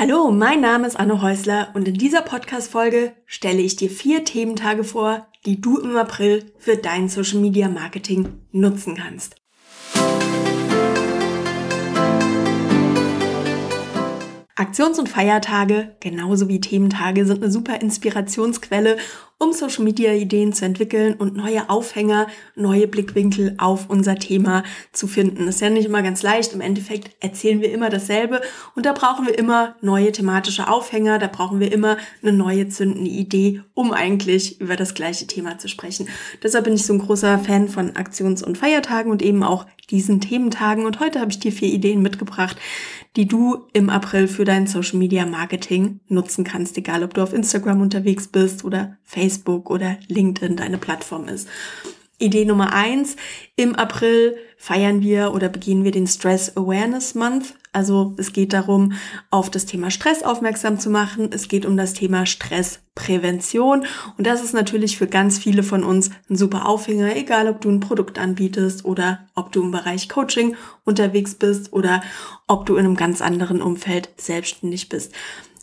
Hallo, mein Name ist Anne Häusler und in dieser Podcast-Folge stelle ich dir vier Thementage vor, die du im April für dein Social Media Marketing nutzen kannst. Aktions- und Feiertage, genauso wie Thementage, sind eine super Inspirationsquelle, um Social Media Ideen zu entwickeln und neue Aufhänger, neue Blickwinkel auf unser Thema zu finden. Das ist ja nicht immer ganz leicht. Im Endeffekt erzählen wir immer dasselbe und da brauchen wir immer neue thematische Aufhänger, da brauchen wir immer eine neue zündende Idee, um eigentlich über das gleiche Thema zu sprechen. Deshalb bin ich so ein großer Fan von Aktions- und Feiertagen und eben auch diesen Thementagen. Und heute habe ich dir vier Ideen mitgebracht, die du im April für dein Social Media Marketing nutzen kannst, egal ob du auf Instagram unterwegs bist oder Facebook oder LinkedIn deine Plattform ist. Idee Nummer eins. Im April feiern wir oder beginnen wir den Stress Awareness Month. Also es geht darum, auf das Thema Stress aufmerksam zu machen. Es geht um das Thema Stressprävention. Und das ist natürlich für ganz viele von uns ein super Aufhänger, egal ob du ein Produkt anbietest oder ob du im Bereich Coaching unterwegs bist oder ob du in einem ganz anderen Umfeld selbstständig bist.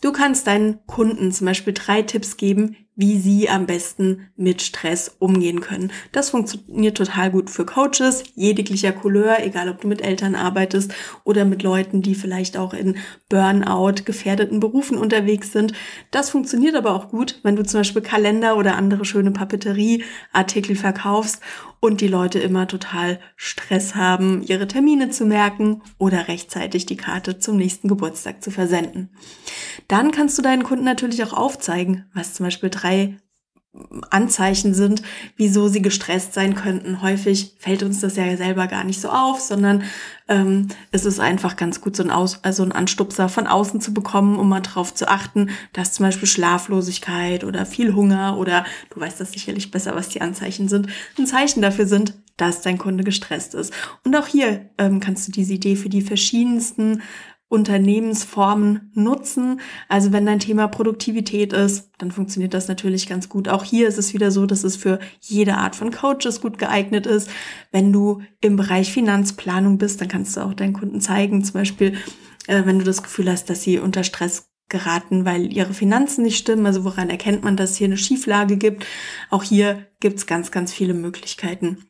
Du kannst deinen Kunden zum Beispiel drei Tipps geben, wie sie am besten mit Stress umgehen können. Das funktioniert total gut für Coaches, jeglicher Couleur, egal ob du mit Eltern arbeitest oder mit Leuten, die vielleicht auch in Burnout gefährdeten Berufen unterwegs sind. Das funktioniert aber auch gut, wenn du zum Beispiel Kalender oder andere schöne Papeterieartikel verkaufst und die Leute immer total Stress haben, ihre Termine zu merken oder rechtzeitig die Karte zum nächsten Geburtstag zu versenden. Dann kannst du deinen Kunden natürlich auch aufzeigen, was zum Beispiel Anzeichen sind, wieso sie gestresst sein könnten. Häufig fällt uns das ja selber gar nicht so auf, sondern ähm, es ist einfach ganz gut, so ein, Aus also ein Anstupser von außen zu bekommen, um mal darauf zu achten, dass zum Beispiel Schlaflosigkeit oder viel Hunger oder du weißt das sicherlich besser, was die Anzeichen sind, ein Zeichen dafür sind, dass dein Kunde gestresst ist. Und auch hier ähm, kannst du diese Idee für die verschiedensten Unternehmensformen nutzen. Also wenn dein Thema Produktivität ist, dann funktioniert das natürlich ganz gut. Auch hier ist es wieder so, dass es für jede Art von Coaches gut geeignet ist. Wenn du im Bereich Finanzplanung bist, dann kannst du auch deinen Kunden zeigen, zum Beispiel, äh, wenn du das Gefühl hast, dass sie unter Stress geraten, weil ihre Finanzen nicht stimmen. Also woran erkennt man, dass es hier eine Schieflage gibt? Auch hier gibt's ganz, ganz viele Möglichkeiten.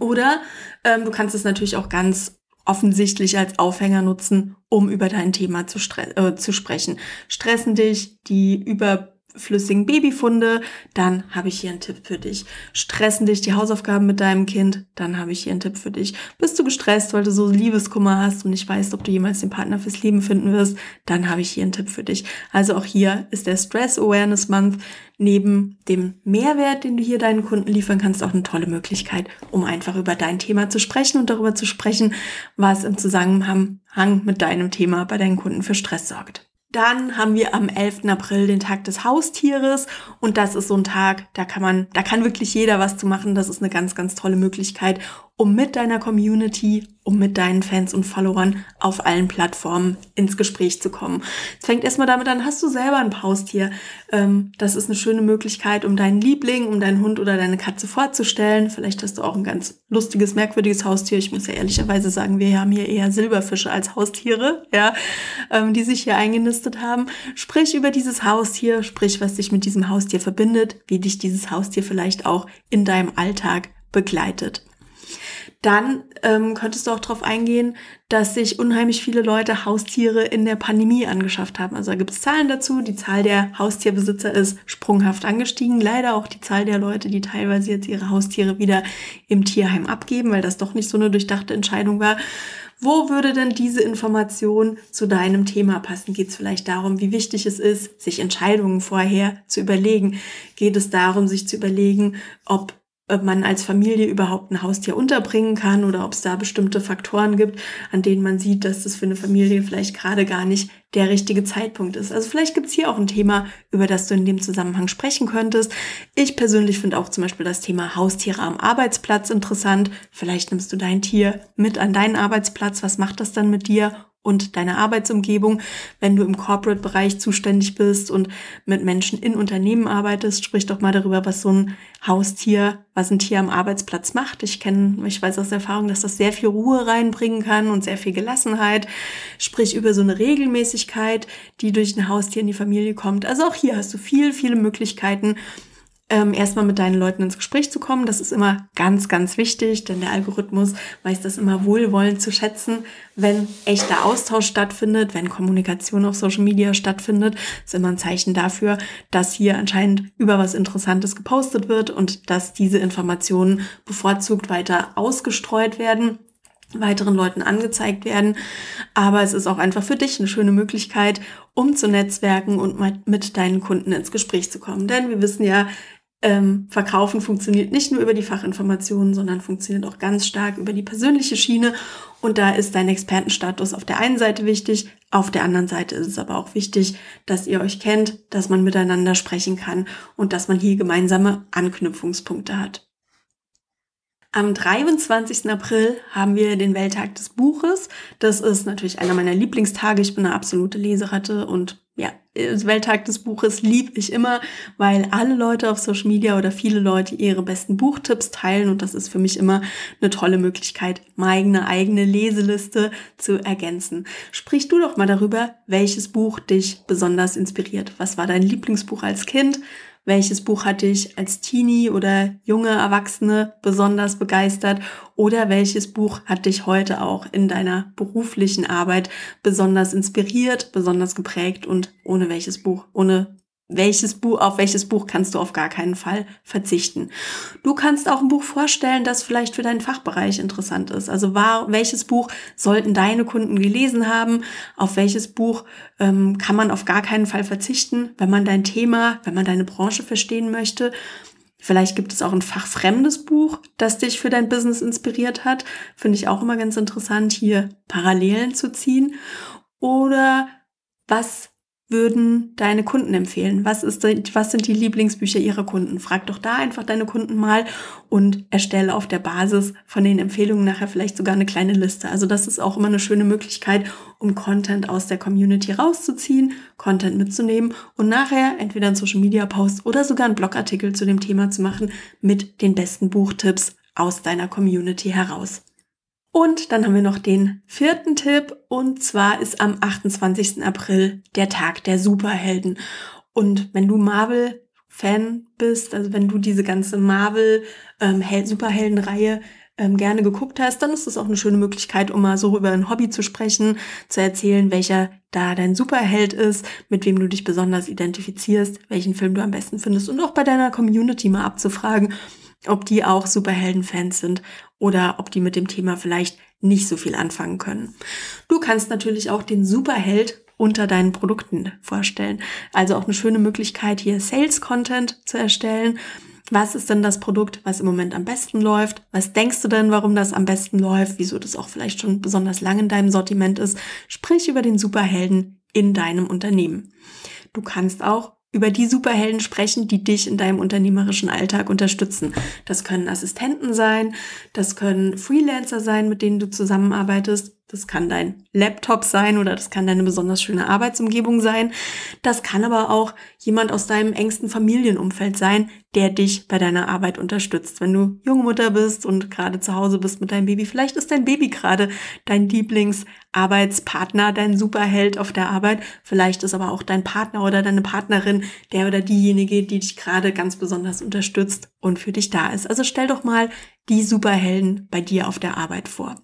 Oder ähm, du kannst es natürlich auch ganz offensichtlich als Aufhänger nutzen, um über dein Thema zu, äh, zu sprechen. Stressen dich die über flüssigen Babyfunde, dann habe ich hier einen Tipp für dich. Stressen dich die Hausaufgaben mit deinem Kind, dann habe ich hier einen Tipp für dich. Bist du gestresst, weil du so Liebeskummer hast und nicht weißt, ob du jemals den Partner fürs Leben finden wirst, dann habe ich hier einen Tipp für dich. Also auch hier ist der Stress Awareness Month neben dem Mehrwert, den du hier deinen Kunden liefern kannst, auch eine tolle Möglichkeit, um einfach über dein Thema zu sprechen und darüber zu sprechen, was im Zusammenhang mit deinem Thema bei deinen Kunden für Stress sorgt. Dann haben wir am 11. April den Tag des Haustieres und das ist so ein Tag, da kann man, da kann wirklich jeder was zu machen. Das ist eine ganz, ganz tolle Möglichkeit, um mit deiner Community, um mit deinen Fans und Followern auf allen Plattformen ins Gespräch zu kommen. Es fängt erstmal damit an, hast du selber ein Haustier? Ähm, das ist eine schöne Möglichkeit, um deinen Liebling, um deinen Hund oder deine Katze vorzustellen. Vielleicht hast du auch ein ganz lustiges, merkwürdiges Haustier. Ich muss ja ehrlicherweise sagen, wir haben hier eher Silberfische als Haustiere, ja, ähm, die sich hier eingenistet haben. Sprich über dieses Haustier, sprich, was dich mit diesem Haustier verbindet, wie dich dieses Haustier vielleicht auch in deinem Alltag begleitet dann ähm, könntest du auch darauf eingehen, dass sich unheimlich viele Leute Haustiere in der Pandemie angeschafft haben. Also da gibt es Zahlen dazu. Die Zahl der Haustierbesitzer ist sprunghaft angestiegen. Leider auch die Zahl der Leute, die teilweise jetzt ihre Haustiere wieder im Tierheim abgeben, weil das doch nicht so eine durchdachte Entscheidung war. Wo würde denn diese Information zu deinem Thema passen? Geht es vielleicht darum, wie wichtig es ist, sich Entscheidungen vorher zu überlegen? Geht es darum, sich zu überlegen, ob ob man als Familie überhaupt ein Haustier unterbringen kann oder ob es da bestimmte Faktoren gibt, an denen man sieht, dass das für eine Familie vielleicht gerade gar nicht der richtige Zeitpunkt ist. Also vielleicht gibt's hier auch ein Thema, über das du in dem Zusammenhang sprechen könntest. Ich persönlich finde auch zum Beispiel das Thema Haustiere am Arbeitsplatz interessant. Vielleicht nimmst du dein Tier mit an deinen Arbeitsplatz. Was macht das dann mit dir? Und deine Arbeitsumgebung. Wenn du im Corporate-Bereich zuständig bist und mit Menschen in Unternehmen arbeitest, sprich doch mal darüber, was so ein Haustier, was ein Tier am Arbeitsplatz macht. Ich kenne, ich weiß aus Erfahrung, dass das sehr viel Ruhe reinbringen kann und sehr viel Gelassenheit. Sprich über so eine Regelmäßigkeit, die durch ein Haustier in die Familie kommt. Also auch hier hast du viel, viele Möglichkeiten, ähm, erstmal mit deinen Leuten ins Gespräch zu kommen. Das ist immer ganz, ganz wichtig, denn der Algorithmus weiß das immer wohlwollend zu schätzen, wenn echter Austausch stattfindet, wenn Kommunikation auf Social Media stattfindet. ist immer ein Zeichen dafür, dass hier anscheinend über was Interessantes gepostet wird und dass diese Informationen bevorzugt weiter ausgestreut werden weiteren Leuten angezeigt werden. Aber es ist auch einfach für dich eine schöne Möglichkeit, um zu netzwerken und mit deinen Kunden ins Gespräch zu kommen. Denn wir wissen ja, ähm, Verkaufen funktioniert nicht nur über die Fachinformationen, sondern funktioniert auch ganz stark über die persönliche Schiene. Und da ist dein Expertenstatus auf der einen Seite wichtig, auf der anderen Seite ist es aber auch wichtig, dass ihr euch kennt, dass man miteinander sprechen kann und dass man hier gemeinsame Anknüpfungspunkte hat. Am 23. April haben wir den Welttag des Buches. Das ist natürlich einer meiner Lieblingstage. Ich bin eine absolute Leseratte und ja, Welttag des Buches lieb ich immer, weil alle Leute auf Social Media oder viele Leute ihre besten Buchtipps teilen und das ist für mich immer eine tolle Möglichkeit, meine eigene Leseliste zu ergänzen. Sprich du doch mal darüber, welches Buch dich besonders inspiriert. Was war dein Lieblingsbuch als Kind? Welches Buch hat dich als Teenie oder junge Erwachsene besonders begeistert? Oder welches Buch hat dich heute auch in deiner beruflichen Arbeit besonders inspiriert, besonders geprägt und ohne welches Buch, ohne welches Buch, auf welches Buch kannst du auf gar keinen Fall verzichten. Du kannst auch ein Buch vorstellen, das vielleicht für deinen Fachbereich interessant ist. Also war, welches Buch sollten deine Kunden gelesen haben? Auf welches Buch ähm, kann man auf gar keinen Fall verzichten, wenn man dein Thema, wenn man deine Branche verstehen möchte? Vielleicht gibt es auch ein fachfremdes Buch, das dich für dein Business inspiriert hat. Finde ich auch immer ganz interessant, hier Parallelen zu ziehen. Oder was würden deine Kunden empfehlen? Was, ist, was sind die Lieblingsbücher ihrer Kunden? Frag doch da einfach deine Kunden mal und erstelle auf der Basis von den Empfehlungen nachher vielleicht sogar eine kleine Liste. Also das ist auch immer eine schöne Möglichkeit, um Content aus der Community rauszuziehen, Content mitzunehmen und nachher entweder einen Social Media Post oder sogar einen Blogartikel zu dem Thema zu machen mit den besten Buchtipps aus deiner Community heraus. Und dann haben wir noch den vierten Tipp und zwar ist am 28. April der Tag der Superhelden. Und wenn du Marvel Fan bist, also wenn du diese ganze Marvel ähm, Superheldenreihe ähm, gerne geguckt hast, dann ist das auch eine schöne Möglichkeit, um mal so über ein Hobby zu sprechen, zu erzählen, welcher da dein Superheld ist, mit wem du dich besonders identifizierst, welchen Film du am besten findest und auch bei deiner Community mal abzufragen, ob die auch Superhelden-Fans sind oder ob die mit dem Thema vielleicht nicht so viel anfangen können. Du kannst natürlich auch den Superheld unter deinen Produkten vorstellen. Also auch eine schöne Möglichkeit, hier Sales-Content zu erstellen. Was ist denn das Produkt, was im Moment am besten läuft? Was denkst du denn, warum das am besten läuft? Wieso das auch vielleicht schon besonders lang in deinem Sortiment ist? Sprich über den Superhelden in deinem Unternehmen. Du kannst auch über die Superhelden sprechen, die dich in deinem unternehmerischen Alltag unterstützen. Das können Assistenten sein, das können Freelancer sein, mit denen du zusammenarbeitest, das kann dein Laptop sein oder das kann deine besonders schöne Arbeitsumgebung sein. Das kann aber auch jemand aus deinem engsten Familienumfeld sein, der dich bei deiner Arbeit unterstützt. Wenn du junge Mutter bist und gerade zu Hause bist mit deinem Baby, vielleicht ist dein Baby gerade dein Lieblingsarbeitspartner, dein Superheld auf der Arbeit. Vielleicht ist aber auch dein Partner oder deine Partnerin der oder diejenige, die dich gerade ganz besonders unterstützt und für dich da ist. Also stell doch mal die Superhelden bei dir auf der Arbeit vor.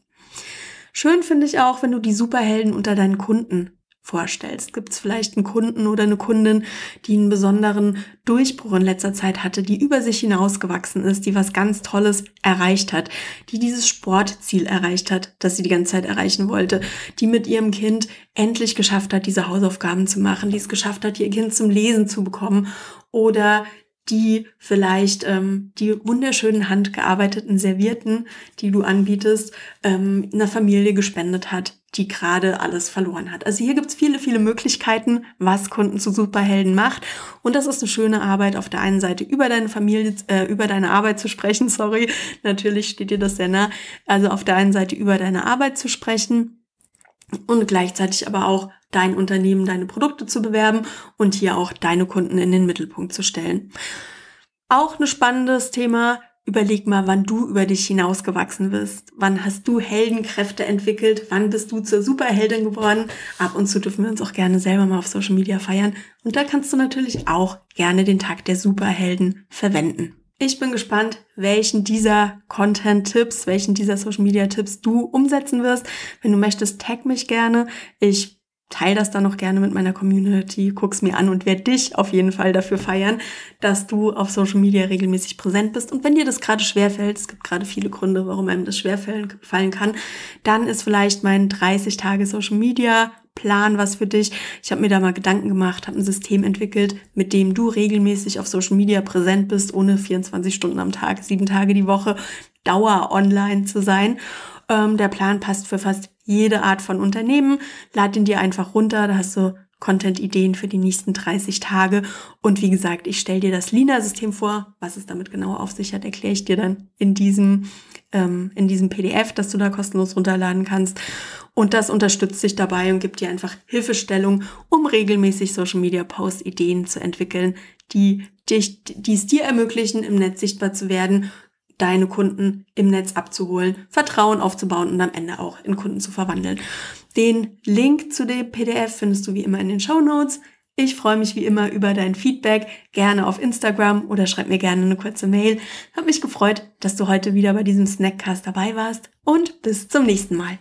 Schön finde ich auch, wenn du die Superhelden unter deinen Kunden vorstellst. Gibt es vielleicht einen Kunden oder eine Kundin, die einen besonderen Durchbruch in letzter Zeit hatte, die über sich hinausgewachsen ist, die was ganz Tolles erreicht hat, die dieses Sportziel erreicht hat, das sie die ganze Zeit erreichen wollte, die mit ihrem Kind endlich geschafft hat, diese Hausaufgaben zu machen, die es geschafft hat, ihr Kind zum Lesen zu bekommen oder die vielleicht ähm, die wunderschönen handgearbeiteten Servierten, die du anbietest, ähm, einer Familie gespendet hat, die gerade alles verloren hat. Also hier gibt's viele, viele Möglichkeiten, was Kunden zu Superhelden macht. Und das ist eine schöne Arbeit, auf der einen Seite über deine Familie, äh, über deine Arbeit zu sprechen, sorry, natürlich steht dir das sehr nah. Also auf der einen Seite über deine Arbeit zu sprechen und gleichzeitig aber auch dein Unternehmen, deine Produkte zu bewerben und hier auch deine Kunden in den Mittelpunkt zu stellen. Auch ein spannendes Thema. Überleg mal, wann du über dich hinausgewachsen bist. Wann hast du Heldenkräfte entwickelt? Wann bist du zur Superheldin geworden? Ab und zu dürfen wir uns auch gerne selber mal auf Social Media feiern. Und da kannst du natürlich auch gerne den Tag der Superhelden verwenden. Ich bin gespannt, welchen dieser Content-Tipps, welchen dieser Social-Media-Tipps du umsetzen wirst. Wenn du möchtest, tag mich gerne. Ich teile das dann noch gerne mit meiner Community, guck's mir an und werde dich auf jeden Fall dafür feiern, dass du auf Social Media regelmäßig präsent bist. Und wenn dir das gerade schwerfällt, es gibt gerade viele Gründe, warum einem das schwerfallen kann, dann ist vielleicht mein 30 Tage Social Media Plan was für dich. Ich habe mir da mal Gedanken gemacht, habe ein System entwickelt, mit dem du regelmäßig auf Social Media präsent bist, ohne 24 Stunden am Tag, sieben Tage die Woche, Dauer online zu sein. Ähm, der Plan passt für fast jede Art von Unternehmen. Lad ihn dir einfach runter, da hast du Content-Ideen für die nächsten 30 Tage. Und wie gesagt, ich stelle dir das Lina-System vor. Was es damit genau auf sich hat, erkläre ich dir dann in diesem, ähm, in diesem PDF, das du da kostenlos runterladen kannst. Und das unterstützt dich dabei und gibt dir einfach Hilfestellung, um regelmäßig Social Media Post Ideen zu entwickeln, die dich, die es dir ermöglichen, im Netz sichtbar zu werden deine Kunden im Netz abzuholen, Vertrauen aufzubauen und am Ende auch in Kunden zu verwandeln. Den Link zu dem PDF findest du wie immer in den Show Notes. Ich freue mich wie immer über dein Feedback, gerne auf Instagram oder schreib mir gerne eine kurze Mail. Hab mich gefreut, dass du heute wieder bei diesem Snackcast dabei warst und bis zum nächsten Mal.